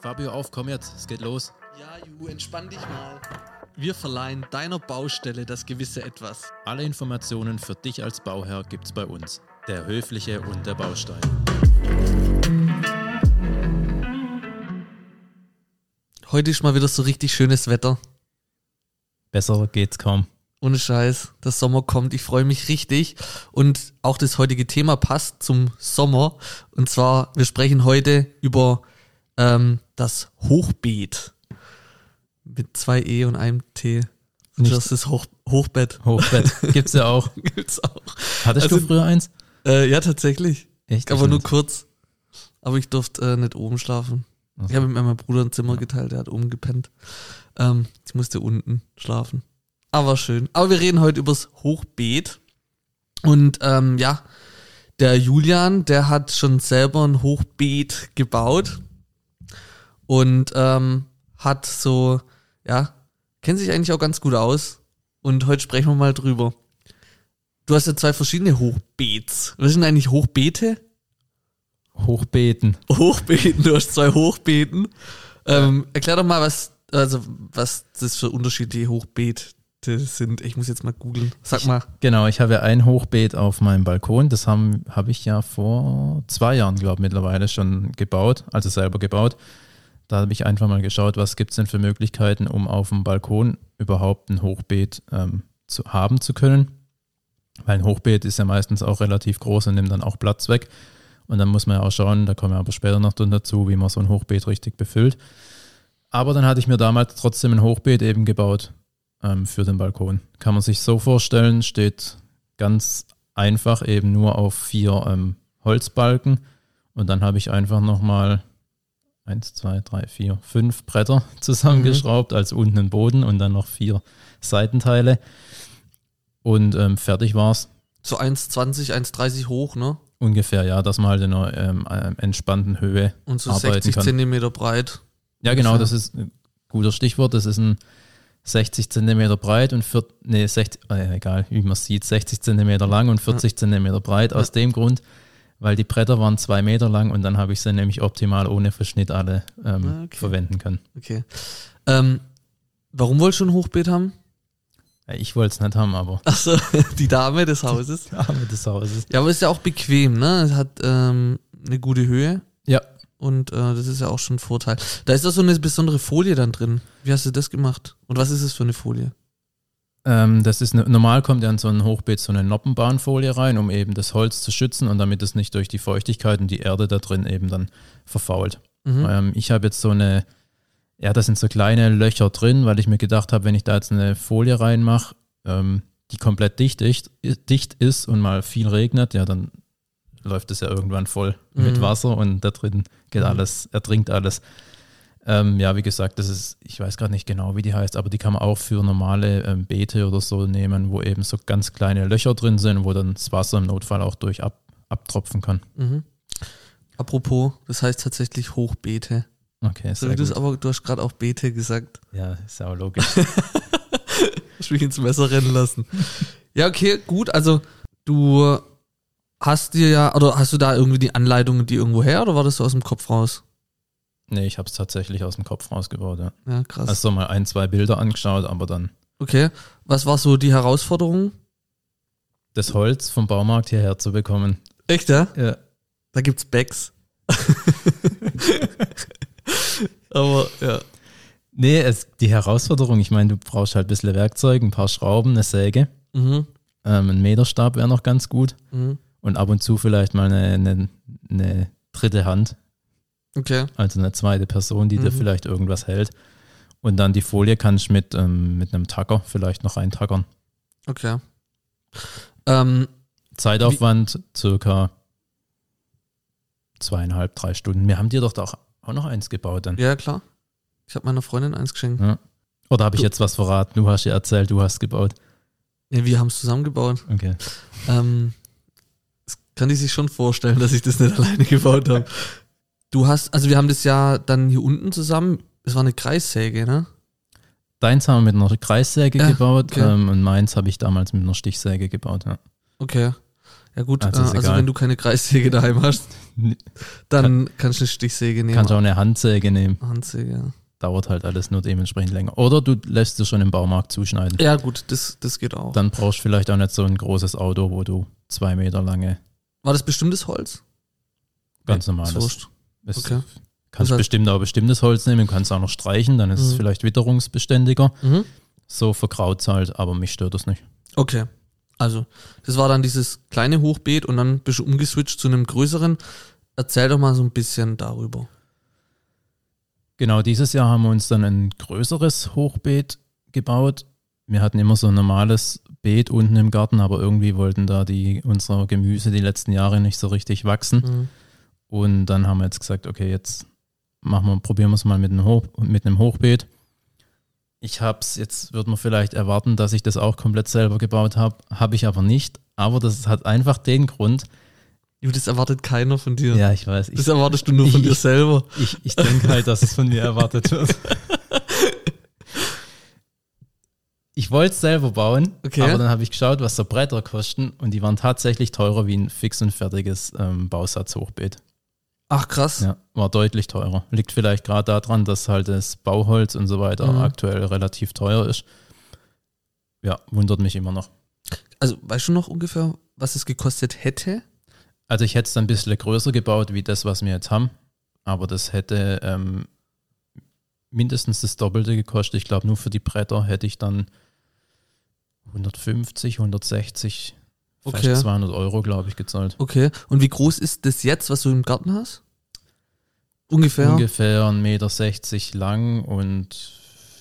Fabio, auf, komm jetzt, es geht los. Ja, Ju, entspann dich mal. Wir verleihen deiner Baustelle das gewisse Etwas. Alle Informationen für dich als Bauherr gibt's bei uns. Der Höfliche und der Baustein. Heute ist mal wieder so richtig schönes Wetter. Besser geht's kaum. Ohne Scheiß, der Sommer kommt. Ich freue mich richtig. Und auch das heutige Thema passt zum Sommer. Und zwar, wir sprechen heute über ähm, das Hochbeet. Mit zwei E und einem T. Nicht- Das ist Hoch, Hochbett. Hochbett gibt's ja auch. Gibt's auch. Hattest Also- du früher eins? Äh, ja, tatsächlich. Echt? Aber nur kurz. Aber ich durfte äh, nicht oben schlafen. Ach so. Ich habe mit meinem Bruder ein Zimmer geteilt, der hat oben gepennt. Ähm, ich musste unten schlafen. Aber schön. Aber wir reden heute übers Hochbeet. Und ähm, ja, der Julian, der hat schon selber ein Hochbeet gebaut. Und ähm, hat so, ja, kennt sich eigentlich auch ganz gut aus. Und heute sprechen wir mal drüber. Du hast ja zwei verschiedene Hochbeets. Was sind eigentlich Hochbeete? Hochbeten. Hochbeeten, du hast zwei Hochbeeten. Ähm, erklär doch mal, was, also, was das für unterschiedliche Hochbeete sind. Ich muss jetzt mal googeln. Sag mal. Genau, ich habe ja ein Hochbeet auf meinem Balkon. Das habe hab ich ja vor zwei Jahren, glaube ich, mittlerweile schon gebaut, also selber gebaut. Da habe ich einfach mal geschaut, was gibt es denn für Möglichkeiten, um auf dem Balkon überhaupt ein Hochbeet ähm, zu haben zu können. Weil ein Hochbeet ist ja meistens auch relativ groß und nimmt dann auch Platz weg. Und dann muss man ja auch schauen, da kommen wir aber später noch dazu, wie man so ein Hochbeet richtig befüllt. Aber dann hatte ich mir damals trotzdem ein Hochbeet eben gebaut ähm, für den Balkon. Kann man sich so vorstellen, steht ganz einfach eben nur auf vier ähm, Holzbalken und dann habe ich einfach nochmal eins, zwei, drei, vier, fünf Bretter zusammengeschraubt als unten ein Boden und dann noch vier Seitenteile und ähm, fertig war's. So 1,20, 1,30 hoch, ne? Ungefähr, ja, dass man halt in einer ähm, ähm, entspannten Höhe Und so arbeiten 60 kann. Zentimeter breit. Ja, genau, das ist ein guter Stichwort. Das ist ein 60 Zentimeter breit und vier, nee, 60, äh, egal, wie man sieht, 60 Zentimeter lang und 40 Zentimeter breit. Aus dem Grund, weil die Bretter waren zwei Meter lang und dann habe ich sie nämlich optimal ohne Verschnitt alle ähm, Ah, okay. verwenden können. Okay. Ähm, warum wolltest du ein Hochbeet haben? Ja, Ich wollte es nicht haben, aber Achso, die Dame des Hauses. ja, mit des Hauses. Ja, aber ist ja auch bequem, ne? Es hat ähm, eine gute Höhe. Ja, Und äh, das ist ja auch schon ein Vorteil. Da ist doch so eine besondere Folie dann drin. Wie hast du das gemacht? Und was ist es für eine Folie? Ähm, das ist ne, normal kommt ja in so ein Hochbeet so eine Noppenbahnfolie rein, um eben das Holz zu schützen und damit es nicht durch die Feuchtigkeit und die Erde da drin eben dann verfault. Mhm. Ähm, ich habe jetzt so eine, ja, da sind so kleine Löcher drin, weil ich mir gedacht habe, wenn ich da jetzt eine Folie reinmache, ähm, die komplett dicht, dicht, dicht ist und mal viel regnet, ja, dann läuft es ja irgendwann voll mit Mhm. Wasser und da drin geht Mhm. alles, ertrinkt alles. Ähm, ja, wie gesagt, das ist, ich weiß gerade nicht genau, wie die heißt, aber die kann man auch für normale ähm, Beete oder so nehmen, wo eben so ganz kleine Löcher drin sind, wo dann das Wasser im Notfall auch durch ab, abtropfen kann. Mhm. Apropos, das heißt tatsächlich Hochbeete. Okay, sehr du gut. aber, du hast gerade auch Beete gesagt. Ja, ist ja auch logisch. Hast mich ins Messer rennen lassen. ja, okay, gut. Also du hast dir ja, oder hast du da irgendwie die Anleitungen, die irgendwo her, oder war das so aus dem Kopf raus? Nee, ich habe es tatsächlich aus dem Kopf rausgebaut, ja. Ja, krass. Also mal ein, zwei Bilder angeschaut, aber dann okay. Was war so die Herausforderung? das Holz vom Baumarkt hierher zu bekommen. Echt, ja? Ja. Da gibt's Bags. aber ja. Nee, es, die Herausforderung, ich meine, du brauchst halt ein bisschen Werkzeug, ein paar Schrauben, eine Säge, Mhm. ähm, ein Meterstab wäre noch ganz gut Mhm. und ab und zu vielleicht mal eine, eine, eine dritte Hand, Okay. also eine zweite Person, die dir Mhm. vielleicht irgendwas hält. Und dann die Folie kannst du mit, ähm, mit einem Tacker vielleicht noch reintackern. Okay. Ähm, Zeitaufwand circa zweieinhalb, drei Stunden. Wir haben dir doch da auch, auch noch eins gebaut dann. ja, klar. Ich habe meiner Freundin eins geschenkt. Ja. Oder habe ich jetzt was verraten? Du hast ja erzählt, du hast gebaut. Ja, wir haben es zusammengebaut. Okay. Ähm, das kann die sich schon vorstellen, dass ich das nicht alleine gebaut habe. Du hast, also wir haben das ja dann hier unten zusammen, es war eine Kreissäge, ne? Deins haben wir mit einer Kreissäge Ja, gebaut okay. ähm, und meins habe ich damals mit einer Stichsäge gebaut. Ja. Okay. Ja gut, Also äh, also wenn du keine Kreissäge daheim hast, dann kannst du eine Stichsäge nehmen. Kannst auch eine Handsäge nehmen. Handsäge, ja. Dauert halt alles nur dementsprechend länger. Oder du lässt es schon im Baumarkt zuschneiden. Ja gut, das, das geht auch. Dann brauchst du vielleicht auch nicht so ein großes Auto, wo du zwei Meter lange, War das bestimmtes Holz? ganz normales. Es Okay. Kannst Das heißt- bestimmt auch bestimmtes Holz nehmen, du kannst auch noch streichen, dann ist es Mhm. vielleicht witterungsbeständiger. Mhm. So verkraut halt, aber mich stört das nicht. Okay. Also, das war dann dieses kleine Hochbeet und dann bist du umgeswitcht zu einem größeren. Erzähl doch mal so ein bisschen darüber. Genau, dieses Jahr haben wir uns dann ein größeres Hochbeet gebaut. Wir hatten immer so ein normales Beet unten im Garten, aber irgendwie wollten da die unser Gemüse die letzten Jahre nicht so richtig wachsen. Mhm. Und dann haben wir jetzt gesagt, okay, jetzt machen wir, probieren wir es mal mit einem, Hoch, mit einem Hochbeet. Ich habe es, jetzt würde man vielleicht erwarten, dass ich das auch komplett selber gebaut habe. Habe ich aber nicht. Aber das hat einfach den Grund. Das erwartet keiner von dir. Ja, ich weiß. Ich, Das erwartest du nur von ich- dir selber. ich, ich denke halt, dass es von mir erwartet wird. Ich wollte es selber bauen, Okay. aber dann habe ich geschaut, was so Bretter kosten und die waren tatsächlich teurer wie ein fix und fertiges ähm, Bausatzhochbeet. Ach krass. Ja, war deutlich teurer. Liegt vielleicht gerade daran, dass halt das Bauholz und so weiter Mhm. aktuell relativ teuer ist. Ja, wundert mich immer noch. Also, weißt du noch ungefähr, was es gekostet hätte? Also ich hätte es dann ein bisschen größer gebaut wie das, was wir jetzt haben, aber das hätte ähm, mindestens das Doppelte gekostet. Ich glaube, nur für die Bretter hätte ich dann 150, 160, Okay. fast 200 Euro, glaube ich, gezahlt. Okay. Und wie groß ist das jetzt, was du im Garten hast? Ungefähr? Ungefähr 1,60 Meter lang und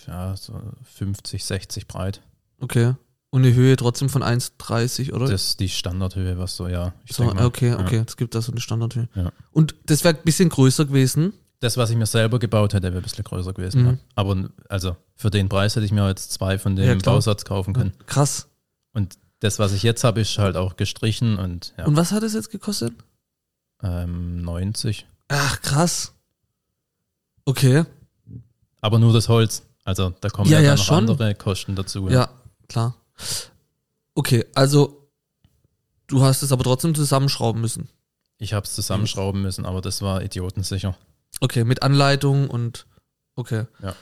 ja, so 50, 60 breit. Okay. Und eine Höhe trotzdem von 1,30, oder? Das ist die Standardhöhe, was so, ja. So, mal, okay, ja. okay. Es gibt da so eine Standardhöhe. Ja. Und das wäre ein bisschen größer gewesen. Das, was ich mir selber gebaut hätte, wäre ein bisschen größer gewesen. Mhm. Ja. Aber also für den Preis hätte ich mir jetzt zwei von dem. Bausatz kaufen können. Krass. Und das, was ich jetzt habe, ist halt auch gestrichen und ja, Und was hat es jetzt gekostet? ähm, 90. Ach, krass. Okay. Aber nur das Holz. Also da kommen Ja, ja, ja, noch schon. andere Kosten dazu. Ja, klar. Okay, also du hast es aber trotzdem zusammenschrauben müssen. Ich habe es zusammenschrauben müssen, aber das war idiotensicher. Okay, mit Anleitung und okay. Ja.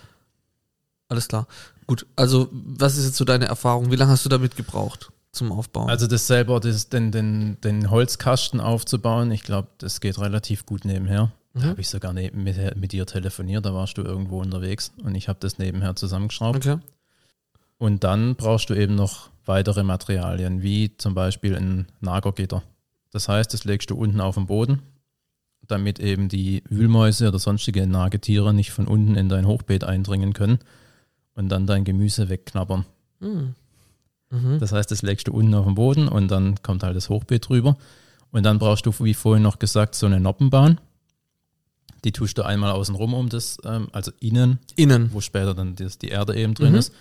Alles klar. Gut, also was ist jetzt so deine Erfahrung? Wie lange hast du damit gebraucht zum Aufbauen? Also das selber, das, den, den, den Holzkasten aufzubauen, ich glaube, das geht relativ gut nebenher. Da Mhm. habe ich sogar neben, mit, mit dir telefoniert, da warst du irgendwo unterwegs und ich habe das nebenher zusammengeschraubt. okay. Und dann brauchst du eben noch weitere Materialien, wie zum Beispiel ein Nagergitter. Das heißt, das legst du unten auf den Boden, damit eben die Wühlmäuse oder sonstige Nagetiere nicht von unten in dein Hochbeet eindringen können und dann dein Gemüse wegknabbern. Hm. Mhm. Das heißt, das legst du unten auf den Boden und dann kommt halt das Hochbeet drüber. Und dann brauchst du, wie vorhin noch gesagt, so eine Noppenbahn. Die tust du einmal außen rum um das, ähm, also innen, Innen. wo später dann das, die Erde eben drin Mhm. ist.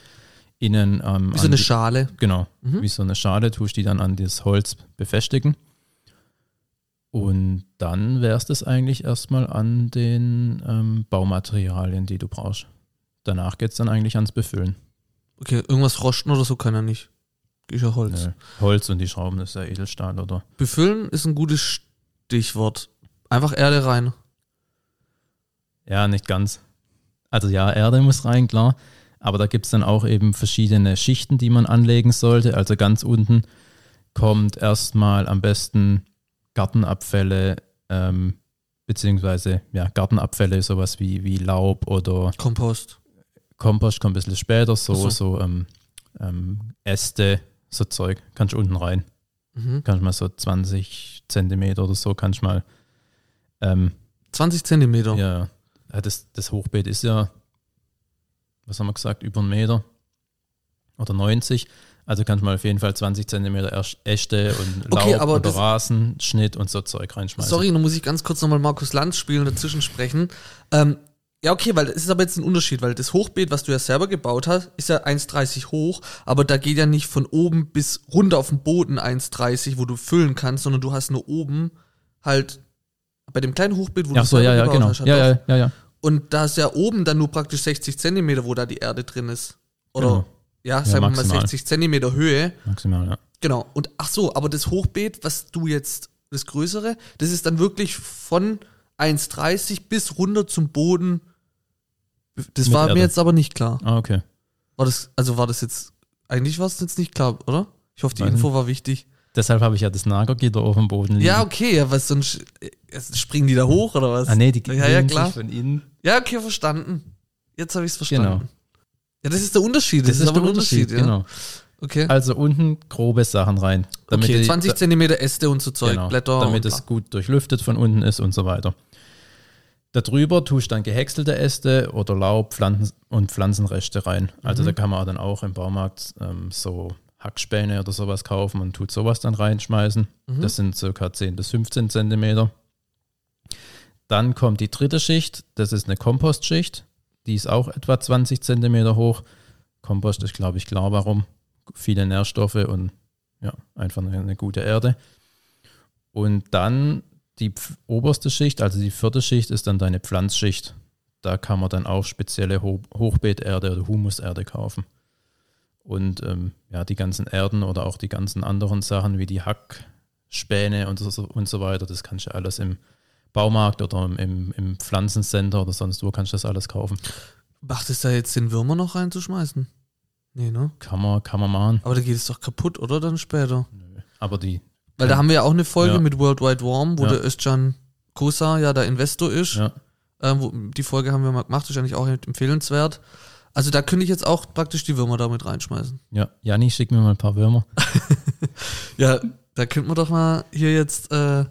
Innen ähm, Wie so eine die- Schale. Genau, Mhm. wie so eine Schale tust du die dann an das Holz befestigen. Und dann wärst es eigentlich erstmal an den ähm, Baumaterialien, die du brauchst. Danach geht es dann eigentlich ans Befüllen. Okay, irgendwas rosten oder so kann er nicht. Ist ja Holz. Nö. Holz und die Schrauben, das ist ja Edelstahl oder. Befüllen ist ein gutes Stichwort. Einfach Erde rein. Ja, nicht ganz. Also ja, Erde muss rein, klar. Aber da gibt es dann auch eben verschiedene Schichten, die man anlegen sollte. Also ganz unten kommt erstmal am besten Gartenabfälle, ähm, beziehungsweise ja, Gartenabfälle, sowas wie, wie Laub oder Kompost. Kompost kommt ein bisschen später, so, so. so, ähm, ähm, Äste, so Zeug, kannst du unten rein. Mhm. Kannst mal so 20 Zentimeter oder so, kannst mal ähm, 20 Zentimeter. ja, das, das Hochbeet ist ja, was haben wir gesagt, über einen Meter oder 90. Also kannst du mal auf jeden Fall 20 Zentimeter Äste und Laub Okay, aber oder das- Rasen, Schnitt und so Zeug reinschmeißen. Sorry, nun muss ich ganz kurz nochmal Markus Lanz spielen und dazwischen sprechen. Ähm, ja, okay, weil es ist aber jetzt ein Unterschied, weil das Hochbeet, was du ja selber gebaut hast, ist ja 1,30 hoch, aber da geht ja nicht von oben bis runter auf den Boden 1,30, wo du füllen kannst, sondern du hast nur oben halt bei dem kleinen Hochbeet, wo Ja, du so, ja, selber ja, gebaut genau. hast, Ja, doch. ja, ja, ja. Und da ist ja oben dann nur praktisch 60 Zentimeter, wo da die Erde drin ist. Oder Genau. ja, sagen wir mal maximal. 60 Zentimeter Höhe. Maximal, ja. Genau. Und ach so, aber das Hochbeet, was du jetzt, das größere, das ist dann wirklich von 1,30 bis runter zum Boden. Das war Erde. mir jetzt aber nicht klar. Ah, okay. War das, also war das jetzt, eigentlich war es jetzt nicht klar, oder? Ich hoffe, die Weiß Info war wichtig. Deshalb habe ich ja das Nagergitter auf dem Boden liegen. Ja, okay, ja, was sonst, äh, springen die da hoch oder was? Ah, nee, die ja, ja, klar. sich von innen. Ja, okay, verstanden. Jetzt habe ich es verstanden. Genau. Ja, das ist der Unterschied. Das, ist, aber ein Unterschied, ja. genau. Okay. Also unten grobe Sachen rein. Okay, die- 20 Zentimeter Äste und so Zeug, genau, Blätter. Damit es gut durchlüftet von unten ist und so weiter. Darüber tust du dann gehäckselte Äste oder Laub Pflanzen und Pflanzenreste rein. Also Mhm. da kann man dann auch im Baumarkt ähm, so Hackspäne oder sowas kaufen und tut sowas dann reinschmeißen. Mhm. Das sind circa 10 bis 15 Zentimeter. Dann kommt die dritte Schicht, das ist eine Kompostschicht. Die ist auch etwa 20 Zentimeter hoch. Kompost ist, glaube ich, klar warum. Viele Nährstoffe und ja, einfach eine, eine gute Erde. Und dann die oberste Schicht, also die vierte Schicht, ist dann deine Pflanzschicht. Da kann man dann auch spezielle Ho Hochbeeterde oder Humuserde kaufen. Und ähm, ja, die ganzen Erden oder auch die ganzen anderen Sachen wie die Hackspäne und so, und so weiter, das kannst du alles im Baumarkt oder im, im, Pflanzencenter oder sonst wo kannst du das alles kaufen. Macht es da jetzt den Würmer noch reinzuschmeißen? Nee, ne? Kann man, kann man machen. Aber da geht es doch kaputt, oder? Dann später. Aber die, Weil da haben wir ja auch eine Folge Ja. mit World Wide Warm, wo Ja. der Özcan Kosa ja der Investor ist. ja, Ähm, wo, die Folge haben wir mal gemacht, ist eigentlich auch empfehlenswert. Also da könnte ich jetzt auch praktisch die Würmer da mit reinschmeißen. ja, Janni, schick mir mal ein paar Würmer. Ja, da könnte man doch mal hier jetzt äh,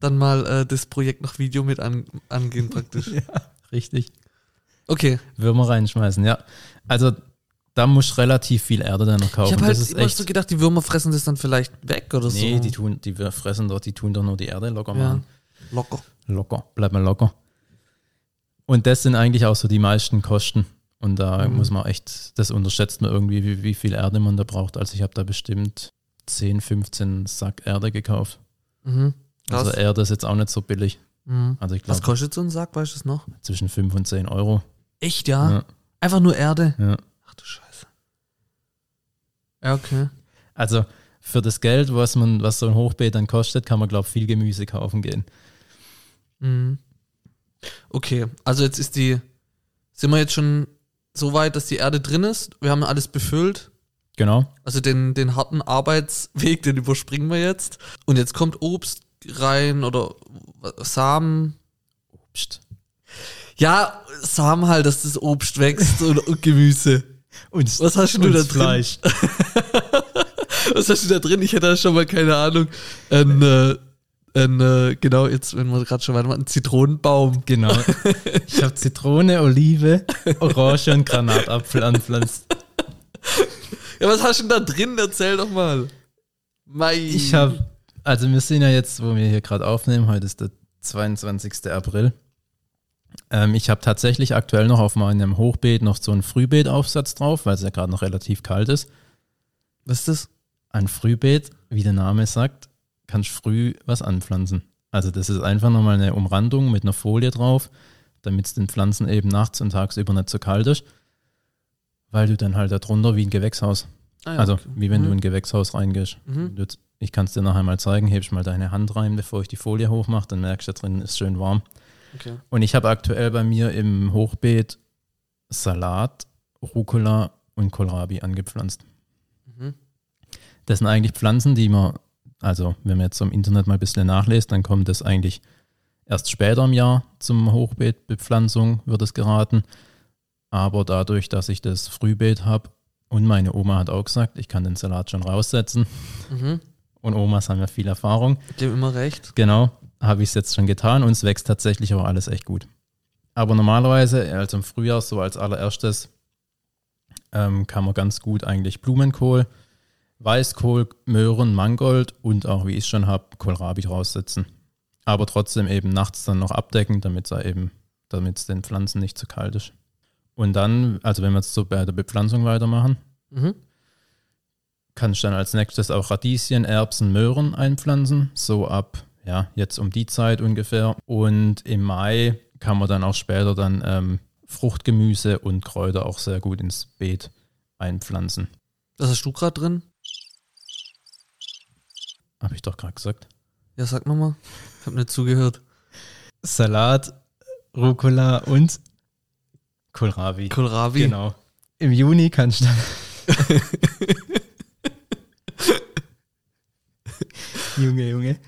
dann mal äh, das Projekt nach Video mit an, angehen praktisch. Richtig. Okay, Würmer reinschmeißen, ja. Also da musst du relativ viel Erde dann noch ich kaufen. habe halt das immer echt. so gedacht, die Würmer fressen das dann vielleicht weg oder nee, so. die tun, die fressen doch, die tun doch nur die Erde locker ja, machen. locker. Locker, bleib mal locker. Und das sind eigentlich auch so die meisten Kosten. Und da Mhm. muss man echt, das unterschätzt man irgendwie, wie, wie viel Erde man da braucht. Also ich habe da bestimmt 10, 15 Sack Erde gekauft. Mhm. Also Erde ist jetzt auch nicht so billig. mhm. Also ich Was glaube kostet so ein Sack, weißt du es noch? zwischen 5 und 10 Euro. Echt, ja? Ja, Einfach nur Erde? ja. Ach du Scheiße. Ja, okay. Also für das Geld, was man, was so ein Hochbeet dann kostet, kann man, glaube ich, viel Gemüse kaufen gehen. Mhm. Okay, also jetzt ist die, sind wir jetzt schon so weit, dass die Erde drin ist. Wir haben alles befüllt. Genau. Also den, den harten Arbeitsweg, den überspringen wir jetzt. Und jetzt kommt Obst rein oder Samen. Obst. Ja, Samen halt, dass das Obst wächst und, und Gemüse. Und Was hast du da drin? Fleisch. Was hast du da drin? Ich hätte da schon mal keine Ahnung. Ein, äh, ein äh, genau, jetzt, wenn wir gerade schon weitermachen, ein Zitronenbaum. Genau. Ich habe Zitrone, Olive, Orange und Granatapfel anpflanzt. Ja, was hast du denn da drin? Erzähl doch mal. Mei. Ich habe, also wir sind ja jetzt, wo wir hier gerade aufnehmen, heute ist der 22. April. Ähm, ich habe tatsächlich aktuell noch auf meinem Hochbeet noch so einen Frühbeetaufsatz drauf, weil es ja gerade noch relativ kalt ist. Was ist das? Ein Frühbeet, wie der Name sagt, kannst früh was anpflanzen. Also das ist einfach nochmal eine Umrandung mit einer Folie drauf, damit es den Pflanzen eben nachts und tagsüber nicht so kalt ist, weil du dann halt darunter wie ein Gewächshaus, Ah, ja, also okay. wie wenn du Mhm. in ein Gewächshaus reingehst. Mhm. Du- Ich kann es dir nachher mal zeigen, hebst mal deine Hand rein, bevor ich die Folie hochmache, dann merkst du, da drin ist schön warm. Okay. Und ich habe aktuell bei mir im Hochbeet Salat, Rucola und Kohlrabi angepflanzt. Mhm. Das sind eigentlich Pflanzen, die man, also wenn man jetzt im Internet mal ein bisschen nachlässt, dann kommt das eigentlich erst später im Jahr zum Hochbeetbepflanzung, wird es geraten. Aber dadurch, dass ich das Frühbeet habe und meine Oma hat auch gesagt, ich kann den Salat schon raussetzen Mhm. und Omas haben ja viel Erfahrung, haben immer recht. Genau, habe ich es jetzt schon getan und es wächst tatsächlich auch alles echt gut. Aber normalerweise, also im Frühjahr, so als allererstes, ähm, kann man ganz gut eigentlich Blumenkohl, Weißkohl, Möhren, Mangold und auch, wie ich es schon habe, Kohlrabi raussetzen. Aber trotzdem eben nachts dann noch abdecken, damit es eben, damit es den Pflanzen nicht zu kalt ist. Und dann, also wenn wir jetzt so bei der Bepflanzung weitermachen, Mhm. kannst dann als nächstes auch Radieschen, Erbsen, Möhren einpflanzen, so ab, ja, jetzt um die Zeit ungefähr. Und im Mai kann man dann auch später dann ähm, Fruchtgemüse und Kräuter auch sehr gut ins Beet einpflanzen. Was hast du gerade drin? Habe ich doch gerade gesagt. Ja, sag nochmal. Ich habe nicht zugehört. Salat, Rucola und Kohlrabi. Kohlrabi. Genau. Im Juni kannst du Junge, Junge.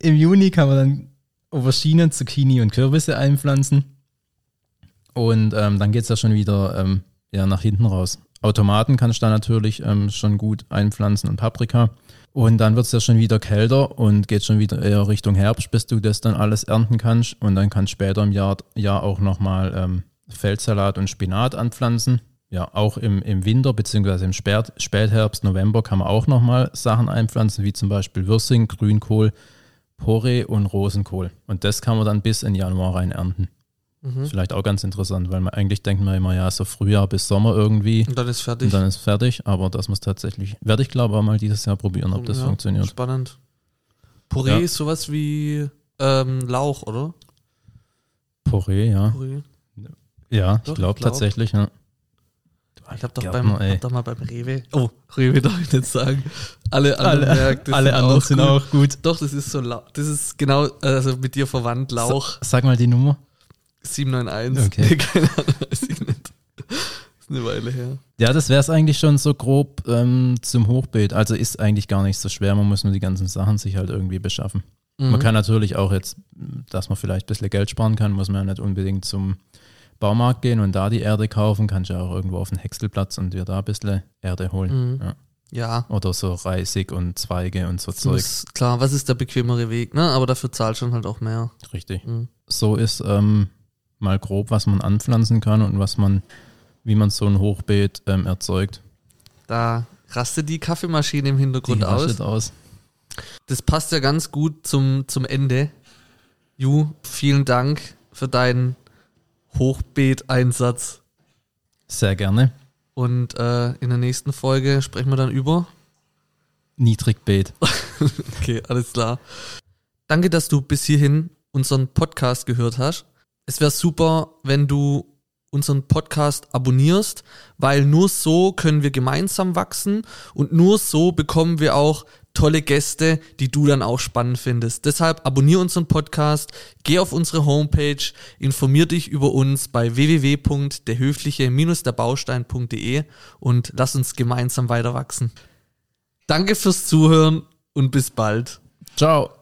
Im Juni kann man dann Auberginen, Zucchini und Kürbisse einpflanzen. Und ähm, dann geht es ja schon wieder ähm, ja, nach hinten raus. Automaten kannst du da natürlich ähm, schon gut einpflanzen und Paprika. Und dann wird es ja schon wieder kälter und geht schon wieder eher Richtung Herbst, bis du das dann alles ernten kannst. Und dann kannst du später im Jahr, Jahr auch nochmal ähm, Feldsalat und Spinat anpflanzen. Ja, auch im, im Winter beziehungsweise im Spät, Spätherbst, November kann man auch nochmal Sachen einpflanzen, wie zum Beispiel Würsing, Grünkohl, Porree und Rosenkohl. Und das kann man dann bis in Januar rein ernten. Mhm. Vielleicht auch ganz interessant, weil man eigentlich denkt man immer, ja, so Frühjahr bis Sommer irgendwie Und dann ist fertig. und dann ist fertig, aber das muss tatsächlich, werde ich glaube auch mal dieses Jahr probieren, ob das Ja, funktioniert. Spannend. Puree Ja. ist sowas wie ähm, Lauch, oder? Porree, ja. Puree. Ja, Doch, ich glaube glaub. tatsächlich, ja. Ich hab doch, beim, hab doch mal beim Rewe. Oh, Rewe darf ich nicht sagen. Alle anderen Alle, Märkte alle anderen sind gut. auch gut. Doch, das ist so. Das ist genau, also mit dir verwandt, Lauch Sag mal die Nummer. 791. Okay. Nee, keine Ahnung, weiß ich nicht. ist eine Weile her. Ja, das wäre es eigentlich schon so grob ähm, zum Hochbeet. Also ist eigentlich gar nicht so schwer, man muss nur die ganzen Sachen sich halt irgendwie beschaffen. Mhm. Man kann natürlich auch jetzt, dass man vielleicht ein bisschen Geld sparen kann, muss man ja nicht unbedingt zum Baumarkt gehen und da die Erde kaufen, kannst du ja auch irgendwo auf den Häckselplatz und dir da ein bisschen Erde holen. Mhm. Ja. Ja, Oder so Reisig und Zweige und so das Zeug. muss, klar, was ist der bequemere Weg, ne? Aber dafür zahlst du dann halt auch mehr. Richtig. Mhm. So ist ähm, mal grob, was man anpflanzen kann und was man, wie man so ein Hochbeet ähm, erzeugt. Da rastet die Kaffeemaschine im Hintergrund Die aus. aus. Das passt ja ganz gut zum, zum Ende. Ju, vielen Dank für deinen Hochbeet-Einsatz. Sehr gerne. Und äh, in der nächsten Folge sprechen wir dann über. Niedrigbeet. Okay, alles klar. Danke, dass du bis hierhin unseren Podcast gehört hast. Es wäre super, wenn du unseren Podcast abonnierst, weil nur so können wir gemeinsam wachsen und nur so bekommen wir auch tolle Gäste, die du dann auch spannend findest. Deshalb abonniere unseren Podcast, geh auf unsere Homepage, informier dich über uns bei www.derhöfliche-derbaustein.de und lass uns gemeinsam weiter wachsen. Danke fürs Zuhören und bis bald. Ciao.